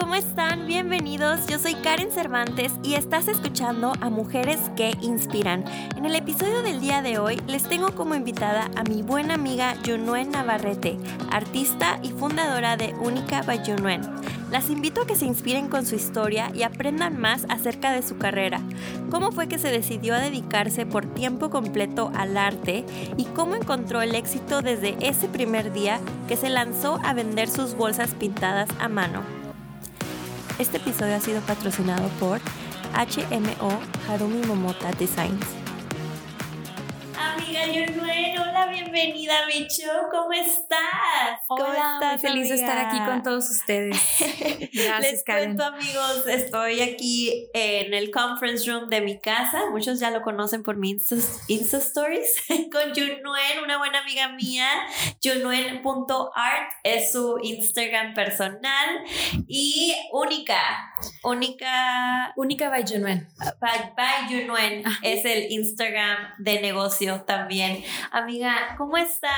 ¿cómo están? Bienvenidos. Yo soy Karen Cervantes y estás escuchando a Mujeres que Inspiran. En el episodio del día de hoy les tengo como invitada a mi buena amiga Junuen Navarrete, artista y fundadora de Única by. Las invito a que se inspiren con su historia y aprendan más acerca de su carrera, cómo fue que se decidió a dedicarse por tiempo completo al arte y cómo encontró el éxito desde ese primer día que se lanzó a vender sus bolsas pintadas a mano. Este episodio ha sido patrocinado por HMO Harumi Momota Designs. Amiga hola, bienvenida a mi show. ¿Cómo estás? ¿Cómo Hola, muy estás, feliz de estar aquí con todos ustedes. Gracias, Les Karen. cuento, amigos, estoy aquí en el conference room de mi casa. Muchos ya lo conocen por mi Insta, Insta Stories con Junuen, una buena amiga mía. Junuen.art es su Instagram personal y única, única Única by Junuen. by, by Junuen es el Instagram de negocio también. Amiga, ¿cómo estás?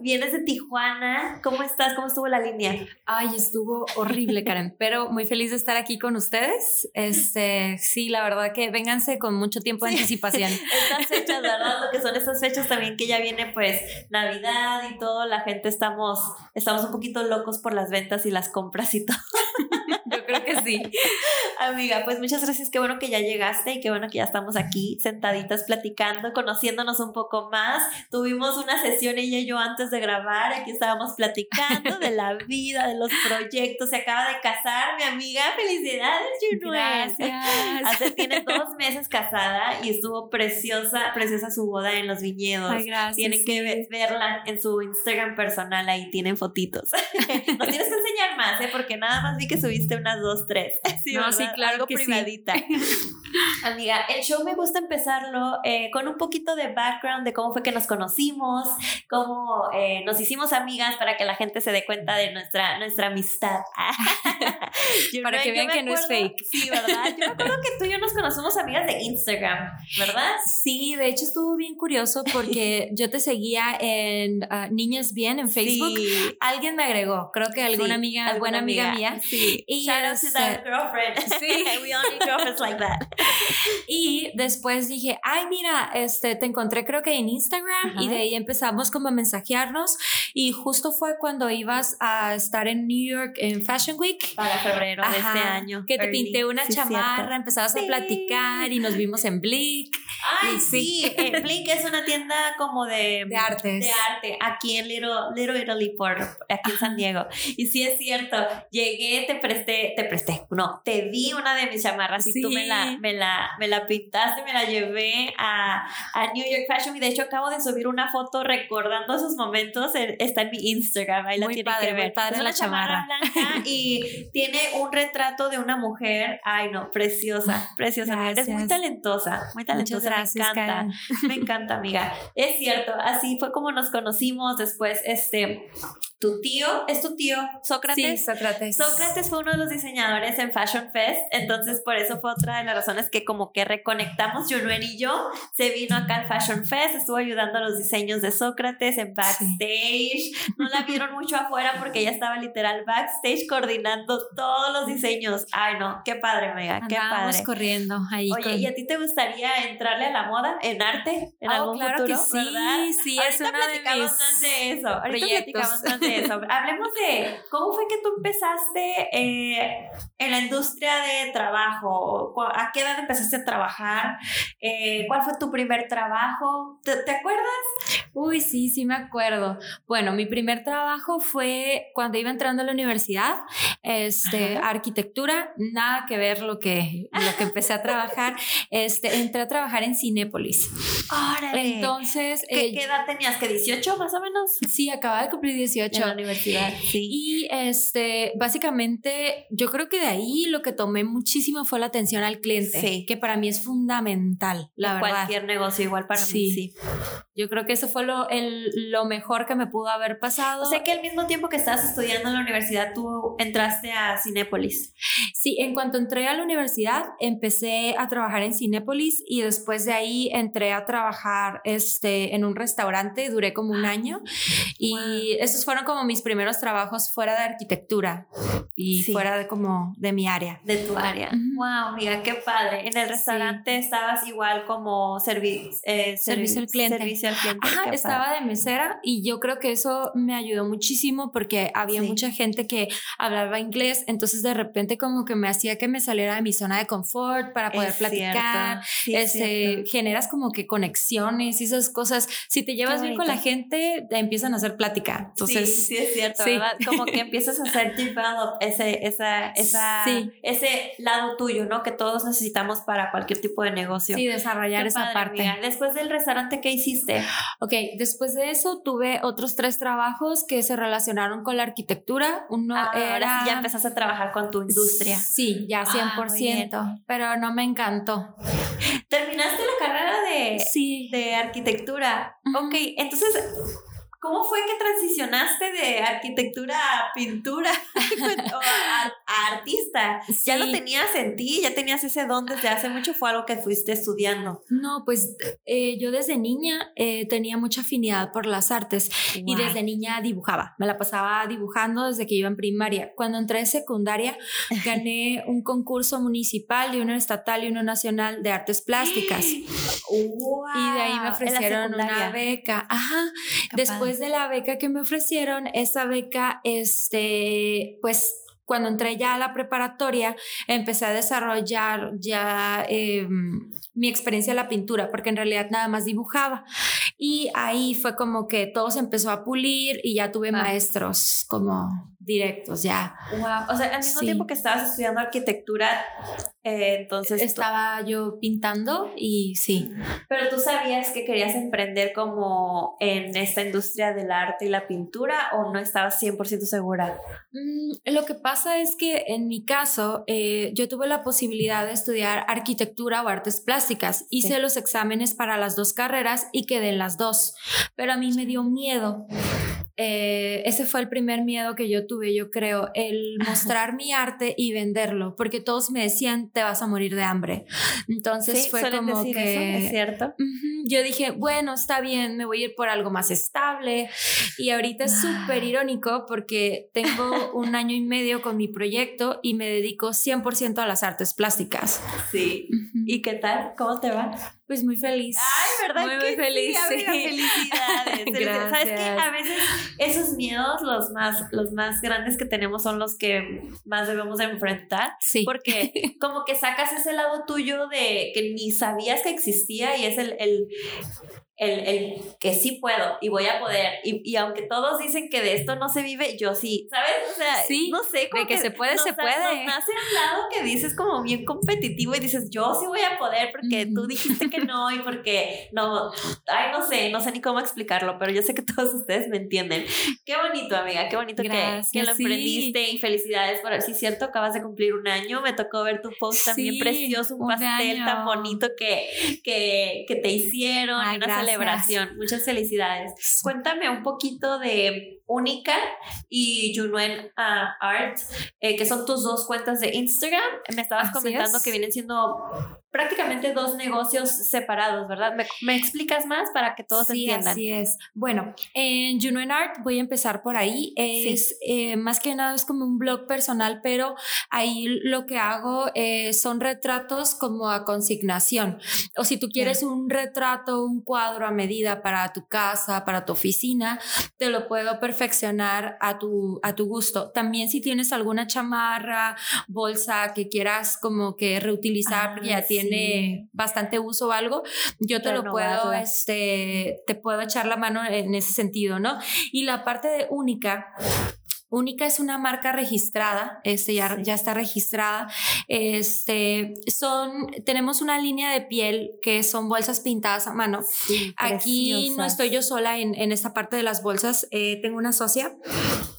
Vienes de Tijuana. ¿Cómo estás? ¿Cómo estuvo la línea? Ay, estuvo horrible, Karen, pero muy feliz de estar aquí con ustedes. Este, sí, la verdad que vénganse con mucho tiempo de Sí. anticipación. Estas fechas, ¿verdad? Lo que son estas fechas también que ya viene pues Navidad y todo, la gente estamos, estamos un poquito locos por las ventas y las compras y todo. Yo creo que sí. Amiga, pues muchas gracias, qué bueno que ya llegaste y qué bueno que ya estamos aquí sentaditas platicando, conociéndonos un poco más. Tuvimos una sesión ella y yo antes de grabar, aquí estábamos platicando de la vida, de los proyectos, se acaba de casar mi amiga, felicidades, Junuen. Gracias. Hace, tiene dos meses casada y estuvo preciosa, preciosa su boda en los viñedos. Ay, gracias. Tienen que verla en su Instagram personal, ahí tienen fotitos. Nos tienes que enseñar más, ¿eh? Porque nada más vi que subiste unas dos, tres. Sí, No, ¿verdad? sí, claro Algo que sí. privadita. Amiga, el show me gusta empezarlo eh, con un poquito de background de cómo fue que nos conocimos, cómo eh, nos hicimos amigas para que la gente se dé cuenta de nuestra, nuestra amistad. Para que vean que no es fake. Sí, ¿verdad? Yo me acuerdo que tú y yo nos conocimos amigas de Instagram, ¿verdad? Sí, de hecho estuvo bien curioso porque yo te seguía en ah, Niñas Bien en Facebook. Sí. Alguien me agregó, creo que alguna Sí, amiga, alguna buena amiga, mía. Sí. Y Shout out to that girlfriend. Sí. We all need girlfriends like that. Y después dije, ay, mira, este, te encontré creo que en Instagram Ajá. y de ahí empezamos como a mensajearnos y justo fue cuando ibas a estar en New York en Fashion Week. Para febrero de este Ajá, año. Que te early. pinté una Sí, chamarra, cierto. empezabas Sí. a platicar y nos vimos en Blick Ay, Y sí. eh, Blink es una tienda como de, de artes. de arte aquí en Little, Little Italy, por aquí en San Diego. Y sí es cierto, llegué, te presté, te presté, no, te di una de mis chamarras y tú Sí. me la, me la, me la pintaste, me la llevé a, a New York Fashion y de hecho acabo de subir una foto recordando esos momentos, en- está en mi Instagram, ahí la Muy tienen padre, que ver. padre es la una chamarra blanca y tiene un retrato de una mujer, ay no, preciosa, preciosa, eres muy Gracias. talentosa, muy talentosa, gracias, me encanta. Karen. Me encanta, amiga. Es cierto, así fue como nos conocimos después, este, tu tío, ¿es tu tío Sí, Sócrates? Sócrates. Sócrates fue uno de los diseñadores en Fashion Fest, entonces por eso fue otra de las razones que como que reconectamos Junuen y yo, se vino acá al Fashion Fest, estuvo ayudando a los diseños de Sócrates en backstage, no la vieron mucho afuera porque ella estaba literal backstage coordinando todos los diseños, ay no, qué padre, amiga, qué padre. corriendo ahí. Oye, con- ¿y a ti te gustaría entrarle a la moda en arte en Oh, algún claro futuro, que sí, verdad? sí, es de platicamos mis más de eso. Ahorita proyectos. platicamos más de eso. Hablemos de cómo fue que tú empezaste eh, en la industria de trabajo. ¿A qué edad empezaste a trabajar? Eh, ¿Cuál fue tu primer trabajo? ¿Te, te acuerdas? Uy, sí, sí me acuerdo. Bueno, mi primer trabajo fue cuando iba entrando a la universidad, este, Ajá. arquitectura, nada que ver lo que, lo que empecé a trabajar. Este, entré a trabajar en Cinépolis. Órale. Entonces, ¿Qué, eh, qué edad tenías? ¿Que 18 más o menos? sí, acababa de cumplir 18. En la universidad, sí. Y este, básicamente, yo creo que de ahí lo que tomé muchísimo fue la atención al cliente, Sí. que para mí es fundamental, la En verdad. Cualquier negocio, igual para mí, Sí. Sí. yo creo que eso fue lo, el, lo mejor que me pudo haber pasado. O sea que al mismo tiempo que estabas estudiando en la universidad, tú entraste a Cinépolis. Sí, en cuanto entré a la universidad, empecé a trabajar en Cinépolis y después de ahí entré a trabajar este, en un restaurante, duré como un año y esos fueron como mis primeros trabajos fuera de arquitectura y fuera de como de mi área. De tu área. Wow, mira, qué padre. En el restaurante estabas igual como eh, servicio al cliente. Servicio al cliente. Ajá, estaba de mesera y yo creo que eso me ayudó muchísimo porque había mucha gente que hablaba inglés, entonces de repente como que me hacía que me saliera de mi zona de confort para poder platicar. este, generas como que conexiones y esas cosas. Si te llevas bien con la gente, te empiezan a hacer plática. Entonces, sí, sí es cierto, ¿verdad? Como que empiezas a hacer develop ese, esa, esa, ese lado tuyo, ¿no? Que todos necesitamos para cualquier tipo de negocio. Sí, desarrollar esa parte. Después del restaurante, ¿qué hiciste? Ok, después de eso tuve otros tres trabajos que se relacionaron con la arquitectura. Uno ah, era... Ahora sí ya empezaste a trabajar con tu industria. Sí, ya 100%, ah, pero no me encantó. ¿Terminaste la carrera de, sí. de arquitectura? Ok, entonces ¿Cómo fue que transicionaste de arquitectura a pintura o a, artista? ¿Ya lo tenías en ti? ¿Ya tenías ese don desde hace mucho? ¿Fue algo que fuiste estudiando? No, pues eh, yo desde niña eh, tenía mucha afinidad por las artes y desde niña dibujaba. Me la pasaba dibujando desde que iba en primaria. Cuando entré en secundaria gané un concurso municipal y uno estatal y uno nacional de artes plásticas. y de ahí me ofrecieron una beca. Ajá. Después de la beca que me ofrecieron, esa beca, este, pues cuando entré ya a la preparatoria, empecé a desarrollar ya em, mi experiencia en la pintura, porque en realidad nada más dibujaba. Y ahí fue como que todo se empezó a pulir y ya tuve maestros como directos ya. Wow. O sea, al mismo tiempo que estabas estudiando arquitectura, eh, entonces... Estaba yo pintando y sí. Pero tú sabías que querías emprender como en esta industria del arte y la pintura o no estabas 100% segura? Mm, lo que pasa es que en mi caso, eh, yo tuve la posibilidad de estudiar arquitectura o artes plásticas. Hice los exámenes para las dos carreras y quedé en las dos, pero a mí me dio miedo eh, ese fue el primer miedo que yo tuve, yo creo, el mostrar mi arte y venderlo, porque todos me decían, te vas a morir de hambre. Entonces fue como que... ¿es cierto? yo dije, bueno, está bien, me voy a ir por algo más estable. Y ahorita es súper irónico porque tengo un año y medio con mi proyecto y me dedico 100% a las artes plásticas. Sí. ¿Y qué tal? ¿Cómo te va? Pues muy feliz. Ay, ¿verdad? Muy, muy feliz. Sí, Felicidades. Gracias. ¿Sabes qué? A veces esos miedos, los más, los más grandes que tenemos, son los que más debemos enfrentar. Sí. Porque como que sacas ese lado tuyo de que ni sabías que existía y es el, el el, el, que sí puedo y voy a poder. Y, y, aunque todos dicen que de esto no se vive, yo sí, ¿sabes? O sea, sí, no sé, de que, se puede, se puede. Nos nace un lado que dices como bien competitivo y dices, yo sí voy a poder porque tú dijiste que no y porque no, ay, no sé, no sé ni cómo explicarlo, pero yo sé que todos ustedes me entienden. Qué bonito, amiga, qué bonito que, que, lo emprendiste y felicidades por, sí, cierto, acabas de cumplir un año, me tocó ver tu post también precioso, un, pastel tan bonito que, que, que te hicieron, una celebración. Muchas felicidades. Cuéntame un poquito de Única y Junuen ah, Art, eh, que son tus dos cuentas de Instagram. Me estabas comentando que vienen siendo prácticamente dos negocios separados, ¿verdad? ¿Me, explicas más para que todos sí, entiendan? Así es. Bueno, en Juno Art voy a empezar por ahí. Es eh, más que nada es como un blog personal, pero ahí lo que hago eh, son retratos como a consignación. O si tú quieres un retrato, un cuadro a medida para tu casa, para tu oficina, te lo puedo perfeccionar a tu, a tu gusto. También si tienes alguna chamarra, bolsa que quieras como que reutilizar, porque ya ah, tiene bastante uso o algo, yo te lo puedo, este, te puedo echar la mano en ese sentido, ¿no? Y la parte de única, Única es una marca registrada, este ya, ya está registrada. Este son, tenemos una línea de piel que son bolsas pintadas a mano. Aquí no estoy yo sola en, en, esta parte de las bolsas, eh, tengo una socia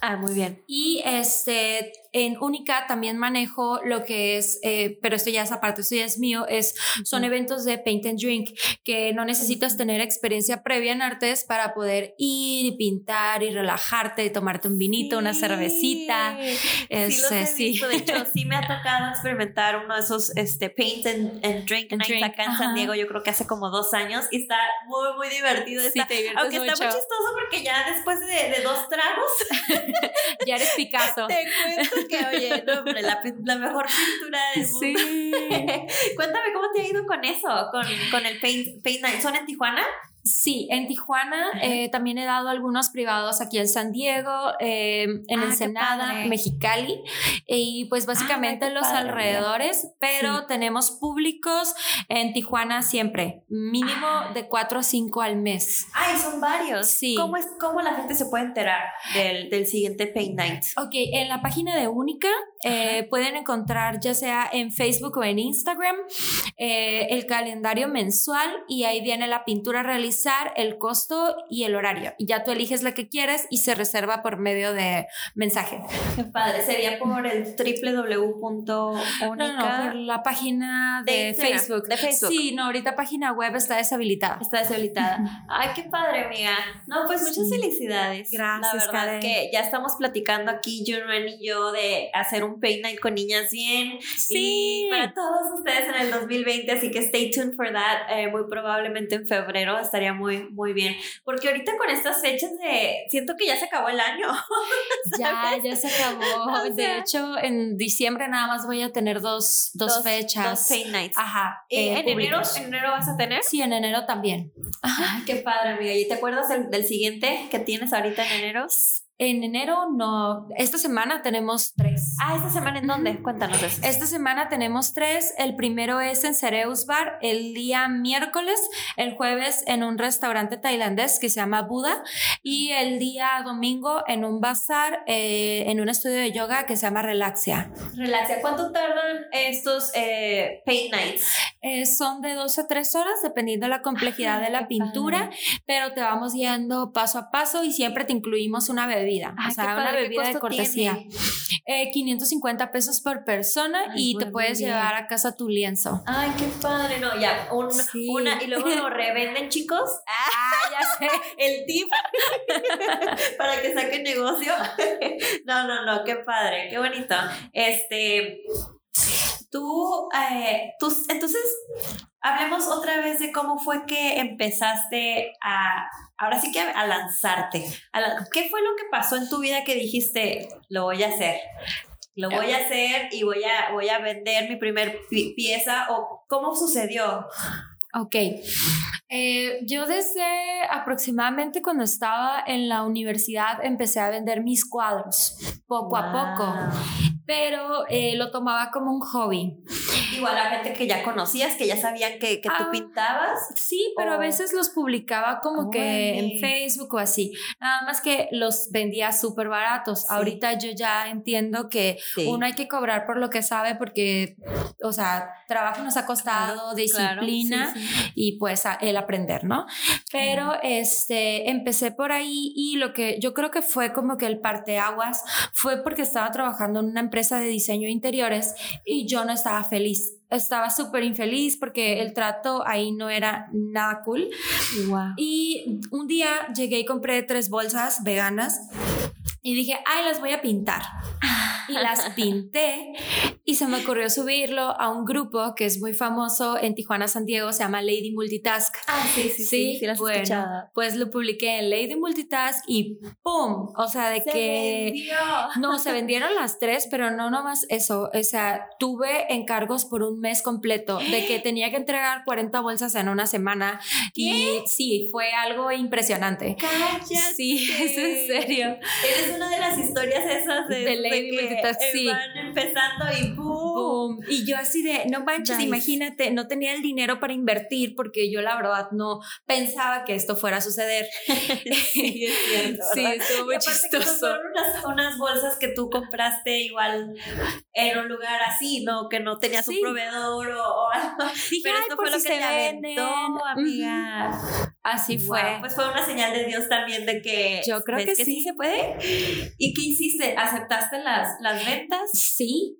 Ah, muy bien. Y este, en Única también manejo lo que es, eh, pero esto ya es aparte, esto ya es mío, es, son eventos de paint and drink, que no necesitas tener experiencia previa en artes para poder ir y pintar y relajarte y tomarte un vinito, una cervecita. Este, sí, De hecho, sí me ha tocado experimentar uno de esos este, paint and, drink nights acá en San Diego, yo creo que hace como dos años, y está muy, muy divertido. Está, aunque está muy chistoso porque ya después de, de dos tragos... ya eres Picasso. Te cuento que, oye, no, hombre, la, la, mejor pintura del mundo. Sí. Cuéntame cómo te ha ido con eso, con, con el Paint, Paint Night. ¿Son en Tijuana? Sí, en Tijuana eh, también he dado algunos privados aquí en San Diego, eh, en ah, Ensenada, Mexicali y pues básicamente los alrededores, pero tenemos públicos en Tijuana siempre, mínimo ah. de cuatro a cinco al mes. Ay, son varios. Sí. ¿Cómo, es, cómo la gente se puede enterar del, del siguiente Paint Night? Ok, en la página de Única eh, pueden encontrar ya sea en Facebook o en Instagram el calendario mensual y ahí viene la pintura realizada el costo y el horario. Y ya tú eliges la que quieres y se reserva por medio de mensaje. Qué padre. Sería por el www.unica. No, no, por la página de, Facebook. De Facebook. Sí, no, ahorita página web está deshabilitada. Está deshabilitada. Ay, qué padre, amiga. No, pues muchas felicidades. Gracias. La verdad que ya estamos platicando aquí, Junwen y yo, de hacer un paint night con niñas bien. Sí. Y para todos ustedes en el 2020, así que stay tuned for that. Eh, muy probablemente en febrero estaré muy, muy bien. Porque ahorita con estas fechas de, siento que ya se acabó el año. ya, ya se acabó. de hecho, en diciembre nada más voy a tener dos, dos, fechas. Dos nights. Ajá. Eh, ¿En, enero, ¿En enero vas a tener? Sí, en enero también. Ajá. qué padre, amiga. ¿Y te acuerdas del, del siguiente que tienes ahorita en enero? En enero no, esta semana tenemos tres. Ah, ¿esta semana en dónde? Cuéntanos eso. Esta semana tenemos tres. El primero es en Cereus Bar el día miércoles, el jueves en un restaurante tailandés que se llama Buda y el día domingo en un bazar, eh, en un estudio de yoga que se llama Relaxia. Relaxia. ¿Cuánto tardan estos eh, paint nights? Eh, son de dos a tres horas dependiendo de la complejidad de la pintura, pero te vamos guiando paso a paso y siempre te incluimos una bebida o sea, una bebida de cortesía. 550 eh, pesos por persona y te puedes llevar a casa tu lienzo. Ay, qué padre, no, ya, una, y luego lo revenden, chicos. Ah, ya sé. El tip para que saquen negocio. no, no, no, qué padre, qué bonito. Este, tú, eh, tú, entonces, hablemos otra vez de cómo fue que empezaste a ahora sí que a lanzarte. ¿Qué fue lo que pasó en tu vida que dijiste, lo voy a hacer? Lo voy a hacer y voy a, voy a vender mi primer pieza o cómo sucedió. Ok. Eh, yo desde aproximadamente cuando estaba en la universidad empecé a vender mis cuadros, poco a poco, pero eh, lo tomaba como un hobby. Igual a gente que ya conocías, que ya sabían que, que tú ah, pintabas. Sí, pero a veces los publicaba como que en Facebook o así. Nada más que los vendía súper baratos. Ahorita yo ya entiendo que uno hay que cobrar por lo que sabe porque, o sea, trabajo nos ha costado, disciplina y pues el aprender, ¿no? Pero este, empecé por ahí y lo que yo creo que fue como que el parteaguas fue porque estaba trabajando en una empresa de diseño de interiores y yo no estaba feliz estaba súper infeliz porque el trato ahí no era nada cool. Y un día llegué y compré tres bolsas veganas y dije, ay, las voy a pintar. Y las pinté y se me ocurrió subirlo a un grupo que es muy famoso en Tijuana, San Diego, se llama Lady Multitask. Ah, sí, sí, sí. sí, bueno, pues lo publiqué en Lady Multitask y ¡pum! O sea, de que... No, se vendieron las tres, pero no nomás eso. O sea, tuve encargos por un mes completo de que tenía que entregar 40 bolsas en una semana. Y sí, fue algo impresionante. Cállate. Sí, es en serio una de las historias esas de, Lady que sí. van empezando y boom. Y yo así de, no manches, imagínate, no tenía el dinero para invertir porque yo la verdad no pensaba que esto fuera a suceder. sí, es cierto. sí, estuvo muy chistoso. Fueron unas, unas, bolsas que tú compraste igual en un lugar así, ¿no? Que no tenías un proveedor o, algo. Pero esto fue lo que te aventó, amiga. Así fue. Pues fue una señal de Dios también de que. Yo creo que, sí. se puede. ¿Y qué hiciste? ¿Aceptaste las, las ventas? Sí.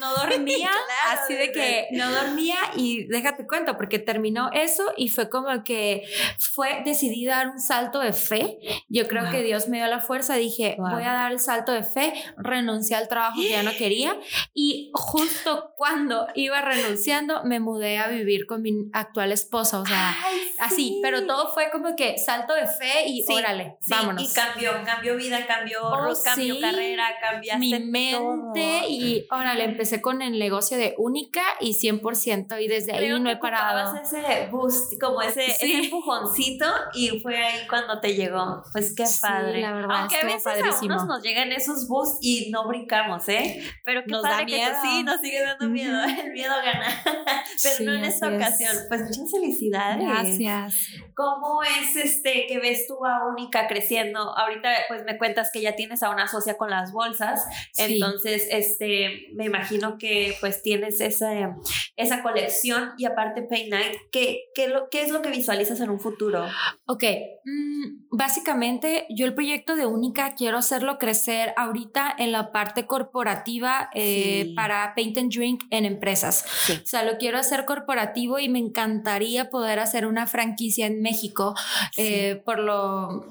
No dormía. así de que no dormía y déjate cuento, porque terminó eso y fue como que fue decidí dar un salto de fe. Yo creo que Dios me dio la fuerza. Dije, voy a dar el salto de fe. Renuncié al trabajo que ya no quería. Y justo cuando iba renunciando, me mudé a vivir con mi actual esposo. O sea, así. Pero todo fue como que salto de fe y órale, vámonos. Y cambió, cambió vida, cambió, oh, cambió carrera, cambiaste mi mente y órale, empecé con el negocio de única y 100% y desde ahí no he parado. ese boost, como ese, ese, empujoncito y fue ahí cuando te llegó. Pues qué padre. la verdad, Aunque a veces a unos nos llegan esos boosts y no brincamos, ¿eh? Pero qué nos padre da miedo. que sí, nos sigue dando miedo. El miedo gana. Pero no en esta ocasión. Pues muchas felicidades. Gracias. ¿Cómo es este que ves tú a Única creciendo? Ahorita pues me cuentas que ya tienes a una socia con las bolsas, entonces este me imagino que pues tienes esa, esa colección y aparte Pay Night, ¿qué, qué, lo, ¿qué es lo que visualizas en un futuro? Ok, mm, básicamente yo el proyecto de Única quiero hacerlo crecer ahorita en la parte corporativa eh, para Paint and Drink en empresas. O sea, lo quiero hacer corporativo y me encantaría poder hacer una franquicia en México eh, por lo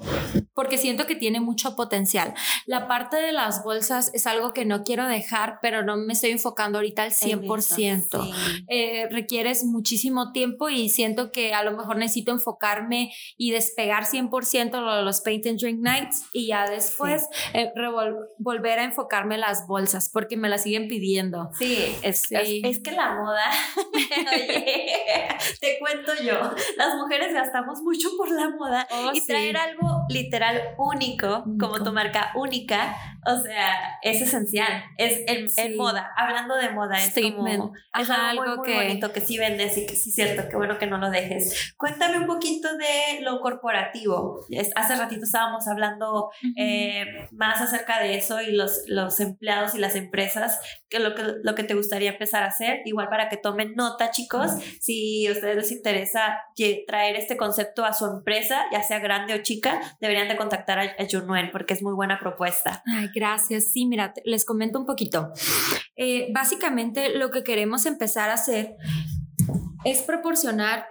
porque siento que tiene mucho potencial. La parte de las bolsas es algo que no quiero dejar, pero no me estoy enfocando ahorita al 100%. Eh, requieres muchísimo tiempo y siento que a lo mejor necesito enfocarme y despegar 100% lo de los Paint and Drink Nights y ya después eh, volver a enfocarme en las bolsas porque me las siguen pidiendo. Sí, es, es, que la moda, oye, te cuento yo, las mujeres gastamos mucho por la moda oh, y traer algo literal único, como tu marca única, o sea, es esencial, es en, moda, hablando de moda, es como es algo muy, que... bonito que sí vendes y que sí es cierto, que bueno que no lo dejes. Cuéntame un poquito de lo corporativo. Hace ratito estábamos hablando eh, más acerca de eso y los, los empleados y las empresas, que lo, que lo que te gustaría empezar a hacer, igual para que tomen nota, chicos, si a ustedes les interesa traer este concepto a su empresa, ya sea grande o chica, deberían de contactar a, a Junuel porque es muy buena propuesta. Ay, gracias. Sí, mira, les comento un poquito. Eh, básicamente lo que queremos empezar a hacer es proporcionar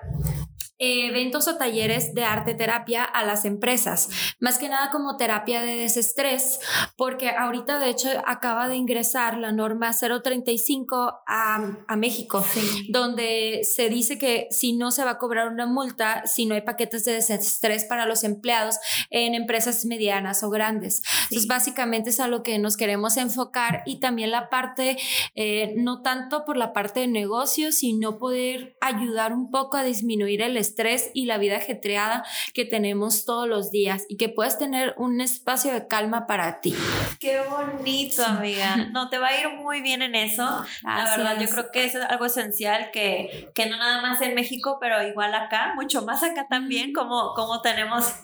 eventos o talleres de arte terapia a las empresas, más que nada como terapia de desestrés, porque ahorita de hecho acaba de ingresar la norma 035 a, a México, donde se dice que si no se va a cobrar una multa, si no hay paquetes de desestrés para los empleados en empresas medianas o grandes. Entonces básicamente es a lo que nos queremos enfocar y también la parte, eh, no tanto por la parte de negocios, sino poder ayudar un poco a disminuir el estrés estrés y la vida ajetreada que tenemos todos los días y que puedas tener un espacio de calma para ti. Qué bonito, amiga. No, te va a ir muy bien en eso. La verdad, yo creo que eso es algo esencial que, que no nada más en México, pero igual acá, mucho más acá también, como, como tenemos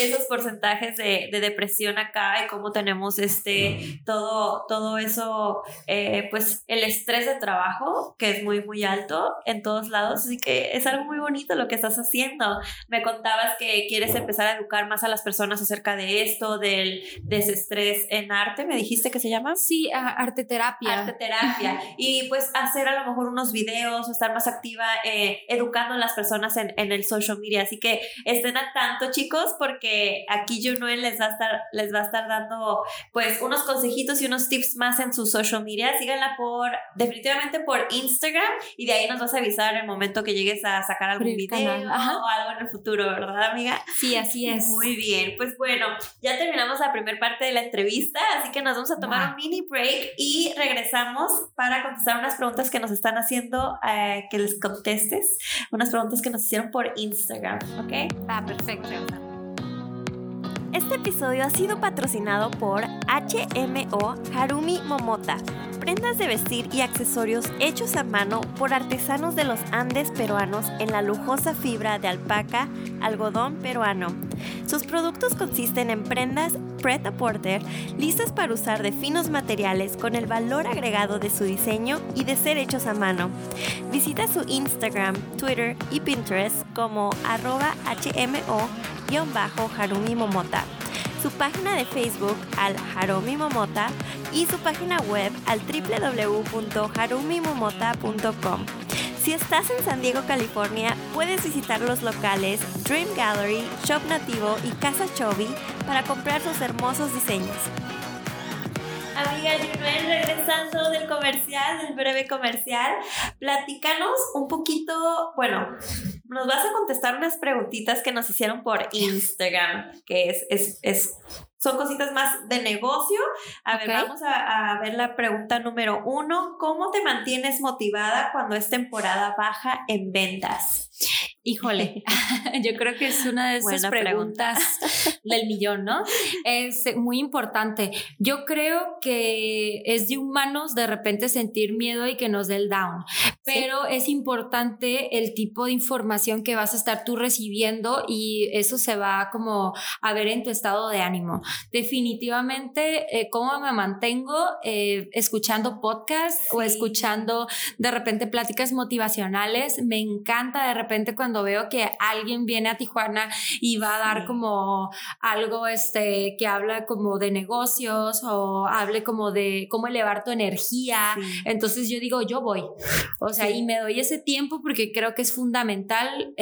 esos porcentajes de, de, depresión acá y como tenemos este, todo, todo eso, eh, pues el estrés de trabajo, que es muy, muy alto en todos lados. Así que es algo muy bonito lo que estás haciendo. Me contabas que quieres empezar a educar más a las personas acerca de esto, del desestrés en arte, ¿me dijiste que se llama? Sí, arte terapia. Arte terapia. y pues hacer a lo mejor unos videos o estar más activa eh, educando a las personas en, en, el social media. Así que estén al tanto, chicos, porque aquí Junuel les va a estar, les va a estar dando pues unos consejitos y unos tips más en su social media. Síganla por, definitivamente por Instagram y de ahí nos vas a avisar el momento que llegues a sacar algún video o algo en el futuro, ¿verdad, amiga? Sí, así es. Muy bien, pues bueno, ya terminamos la primera parte de la entrevista, así que nos vamos a tomar un mini break y regresamos para contestar unas preguntas que nos están haciendo, eh, que les contestes, unas preguntas que nos hicieron por Instagram, ¿ok? Ah, perfecto. Este episodio ha sido patrocinado por HMO Harumi Momota prendas de vestir y accesorios hechos a mano por artesanos de los Andes peruanos en la lujosa fibra de alpaca, algodón peruano. Sus productos consisten en prendas pret a porter listas para usar de finos materiales con el valor agregado de su diseño y de ser hechos a mano. Visita su Instagram, Twitter y Pinterest como arroba hmo-harumi momota su página de Facebook al Harumi Momota y su página web al www.harumimomota.com. Si estás en San Diego, California, puedes visitar los locales Dream Gallery, Shop Nativo y Casa Chovy para comprar sus hermosos diseños. Amiga Junel, regresando del comercial, del breve comercial, platícanos un poquito, bueno, nos vas a contestar unas preguntitas que nos hicieron por Instagram, que es, es, es son cositas más de negocio. A ver, vamos a, a, ver la pregunta número uno. ¿Cómo te mantienes motivada cuando es temporada baja en ventas? Híjole, yo creo que es una de esas preguntas del millón, ¿no? Es muy importante. Yo creo que es de humanos de repente sentir miedo y que nos dé el down, pero es importante el tipo de información que vas a estar tú recibiendo y eso se va como a ver en tu estado de ánimo. Definitivamente, eh, ¿cómo me mantengo eh, escuchando podcast o escuchando de repente pláticas motivacionales? Me encanta de repente cuando veo que alguien viene a Tijuana y va a dar como algo este, que habla como de negocios o hable como de cómo elevar tu energía. Entonces yo digo, yo voy. O sea, y me doy ese tiempo porque creo que es fundamental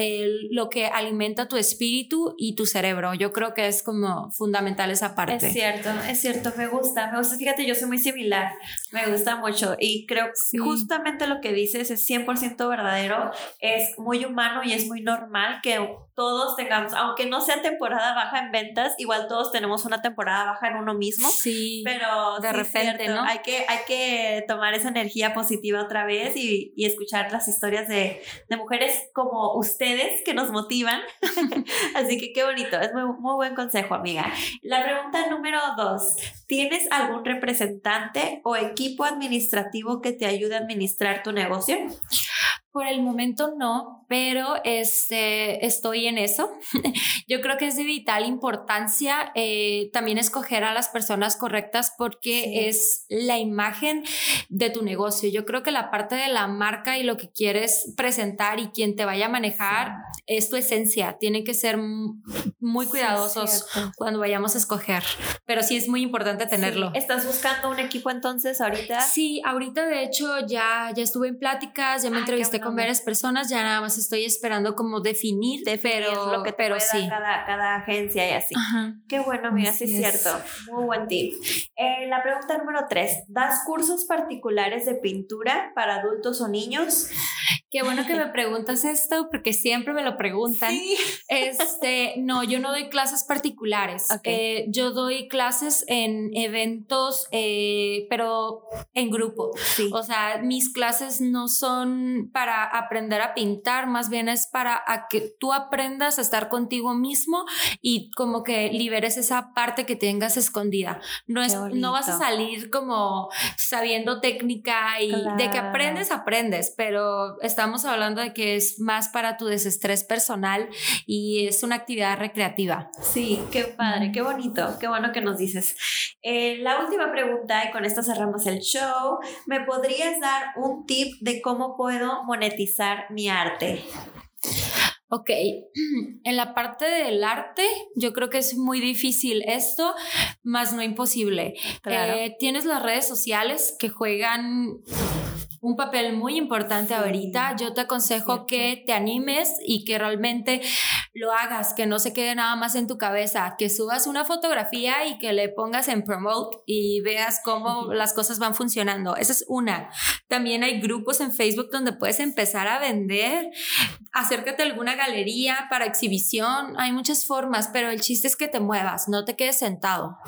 lo que alimenta tu espíritu y tu cerebro. Yo creo que es como fundamental esa parte. Es cierto, es cierto, me gusta, me gusta. Fíjate, yo soy muy similar, me gusta mucho y creo que justamente lo que dices es 100% verdadero, es muy humano y es muy normal que todos tengamos, aunque no sea temporada baja en ventas, igual todos tenemos una temporada baja en uno mismo. Sí. Pero de repente, ¿no? Hay que, hay que tomar esa energía positiva otra vez y, y escuchar las historias de, de, mujeres como ustedes que nos motivan. Así que qué bonito, es muy, muy buen consejo, amiga. La pregunta número dos, ¿tienes algún representante o equipo administrativo que te ayude a administrar tu negocio? Por el momento no, pero este, estoy en eso. Yo creo que es de vital importancia eh, también escoger a las personas correctas porque es la imagen de tu negocio. Yo creo que la parte de la marca y lo que quieres presentar y quien te vaya a manejar es tu esencia. Tienen que ser muy cuidadosos cuando vayamos a escoger, pero sí es muy importante tenerlo. ¿Estás buscando un equipo entonces ahorita? Sí, ahorita de hecho ya, ya estuve en pláticas, ya me ah, entrevisté con varias personas, ya nada más estoy esperando como definir, pero, lo que pero sí. Cada, cada, agencia y así. Qué bueno, amiga, sí es cierto. Muy buen tip. Eh, la pregunta número tres, ¿das cursos particulares de pintura para adultos o niños? Qué bueno que me preguntas esto porque siempre me lo preguntan. Este, no, yo no doy clases particulares. Eh, yo doy clases en eventos, eh, pero en grupo. O sea, mis clases no son para aprender a pintar, más bien es para que tú aprendas a estar contigo mismo y como que liberes esa parte que tengas escondida. No es, no vas a salir como sabiendo técnica y de que aprendes, aprendes, pero estamos hablando de que es más para tu desestrés personal y es una actividad recreativa. Sí, qué padre, qué bonito, qué bueno que nos dices. Eh, la última pregunta, y con esto cerramos el show, ¿me podrías dar un tip de cómo puedo monetizar mi arte? Ok, en la parte del arte yo creo que es muy difícil esto, más no imposible. Eh, tienes las redes sociales que juegan un papel muy importante ahorita. Yo te aconsejo que te animes y que realmente lo hagas, que no se quede nada más en tu cabeza, que subas una fotografía y que le pongas en promote y veas cómo las cosas van funcionando. Esa es una. También hay grupos en Facebook donde puedes empezar a vender. Acércate a alguna galería para exhibición. Hay muchas formas, pero el chiste es que te muevas, no te quedes sentado.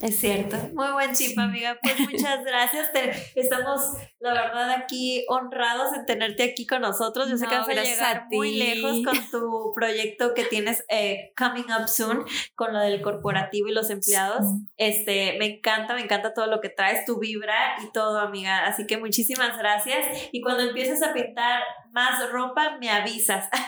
Es cierto. Muy buen tip, amiga. Pues muchas gracias. estamos, la verdad, aquí honrados en tenerte aquí con nosotros. Yo sé que vas a llegar muy lejos con tu proyecto que tienes eh, coming up soon con lo del corporativo y los empleados. Este, me encanta, me encanta todo lo que traes, tu vibra y todo, amiga. Así que muchísimas gracias. Y cuando empieces a pintar más ropa, me avisas.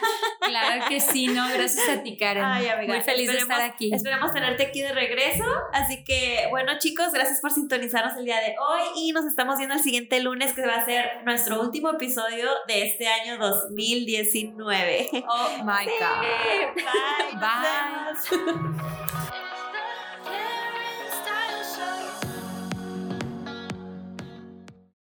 Claro que sí, no, gracias a ti, Karen. Ay, amiga, Muy feliz de estar aquí. Esperamos tenerte aquí de regreso. Así que, bueno, chicos, gracias por sintonizarnos el día de hoy y nos estamos viendo el siguiente lunes, que va a ser nuestro último episodio de este año 2019. Oh my God. Bye. Bye.